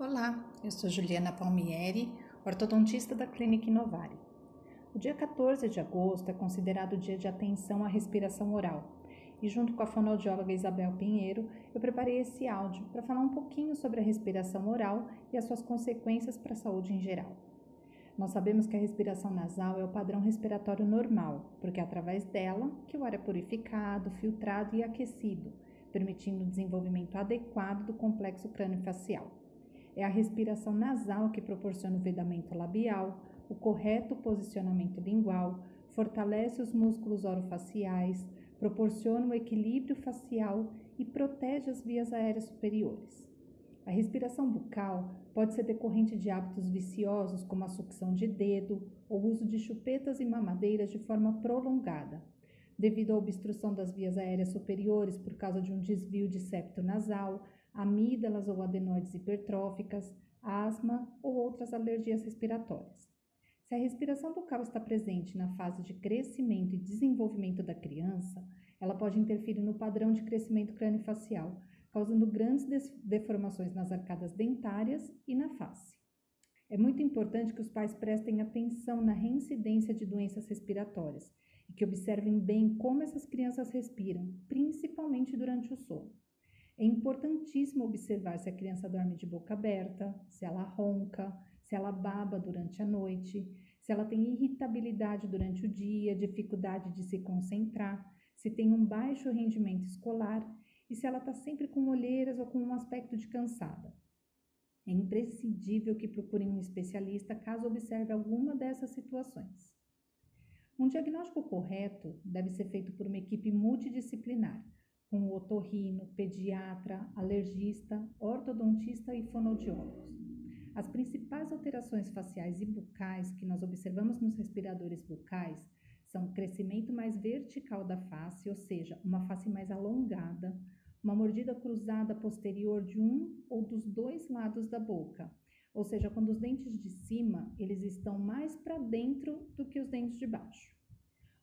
Olá, eu sou Juliana Palmieri, ortodontista da Clínica Inovari. O dia 14 de agosto é considerado o dia de atenção à respiração oral e, junto com a fonoaudióloga Isabel Pinheiro, eu preparei esse áudio para falar um pouquinho sobre a respiração oral e as suas consequências para a saúde em geral. Nós sabemos que a respiração nasal é o padrão respiratório normal, porque é através dela que o ar é purificado, filtrado e aquecido, permitindo o desenvolvimento adequado do complexo crânio-facial. É a respiração nasal que proporciona o vedamento labial, o correto posicionamento lingual, fortalece os músculos orofaciais, proporciona o equilíbrio facial e protege as vias aéreas superiores. A respiração bucal pode ser decorrente de hábitos viciosos, como a sucção de dedo ou uso de chupetas e mamadeiras de forma prolongada, devido à obstrução das vias aéreas superiores por causa de um desvio de septo nasal, amígdalas ou adenoides hipertróficas, asma ou outras alergias respiratórias. Se a respiração bucal está presente na fase de crescimento e desenvolvimento da criança, ela pode interferir no padrão de crescimento craniofacial, causando grandes deformações nas arcadas dentárias e na face. É muito importante que os pais prestem atenção na reincidência de doenças respiratórias e que observem bem como essas crianças respiram, principalmente durante o sono. Importantíssimo observar se a criança dorme de boca aberta, se ela ronca, se ela baba durante a noite, se ela tem irritabilidade durante o dia, dificuldade de se concentrar, se tem um baixo rendimento escolar e se ela está sempre com olheiras ou com um aspecto de cansada. É imprescindível que procurem um especialista caso observe alguma dessas situações. Um diagnóstico correto deve ser feito por uma equipe multidisciplinar, com o otorrino, pediatra, alergista, ortodontista e fonoaudiólogos. As principais alterações faciais e bucais que nós observamos nos respiradores bucais são o crescimento mais vertical da face, ou seja, uma face mais alongada, uma mordida cruzada posterior de um ou dos dois lados da boca, ou seja, quando os dentes de cima eles estão mais para dentro do que os dentes de baixo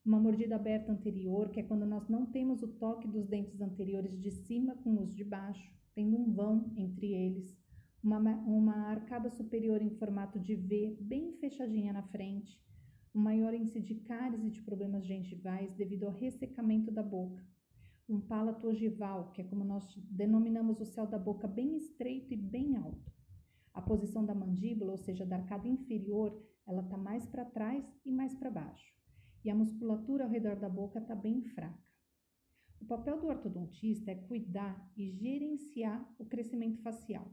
uma mordida aberta anterior, que é quando nós não temos o toque dos dentes anteriores de cima com os de baixo, tendo um vão entre eles, uma, uma arcada superior em formato de V, bem fechadinha na frente, um maior índice de cáries e de problemas gengivais devido ao ressecamento da boca, um palato ogival, que é como nós denominamos o céu da boca bem estreito e bem alto. A posição da mandíbula, ou seja, da arcada inferior, ela está mais para trás e mais para baixo e a musculatura ao redor da boca está bem fraca. O papel do ortodontista é cuidar e gerenciar o crescimento facial.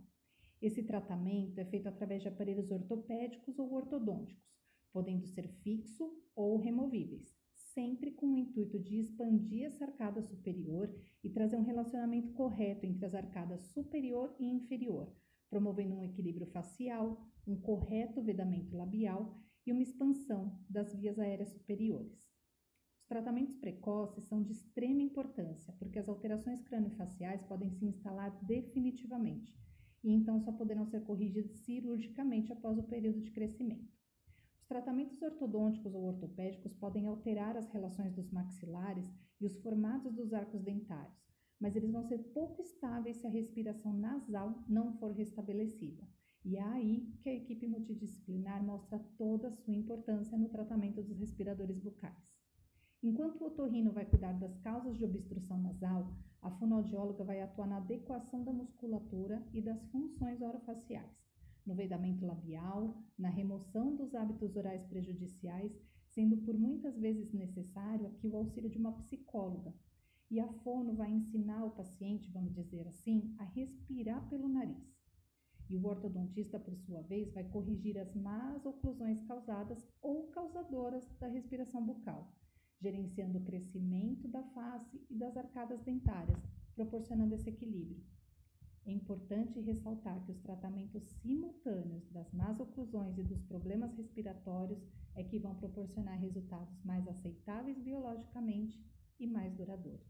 Esse tratamento é feito através de aparelhos ortopédicos ou ortodônticos, podendo ser fixo ou removíveis, sempre com o intuito de expandir essa arcada superior e trazer um relacionamento correto entre as arcadas superior e inferior, promovendo um equilíbrio facial, um correto vedamento labial e uma expansão das vias aéreas superiores. Os tratamentos precoces são de extrema importância, porque as alterações craniofaciais podem se instalar definitivamente e então só poderão ser corrigidas cirurgicamente após o período de crescimento. Os tratamentos ortodônticos ou ortopédicos podem alterar as relações dos maxilares e os formatos dos arcos dentários, mas eles vão ser pouco estáveis se a respiração nasal não for restabelecida. E é aí que a equipe multidisciplinar mostra toda a sua importância no tratamento dos respiradores bucais. Enquanto o otorrino vai cuidar das causas de obstrução nasal, a fonoaudióloga vai atuar na adequação da musculatura e das funções orofaciais, no vedamento labial, na remoção dos hábitos orais prejudiciais, sendo por muitas vezes necessário aqui o auxílio de uma psicóloga. E a fono vai ensinar o paciente, vamos dizer assim, a respirar pelo nariz. E o ortodontista, por sua vez, vai corrigir as más oclusões causadas ou causadoras da respiração bucal, gerenciando o crescimento da face e das arcadas dentárias, proporcionando esse equilíbrio. É importante ressaltar que os tratamentos simultâneos das más oclusões e dos problemas respiratórios é que vão proporcionar resultados mais aceitáveis biologicamente e mais duradouros.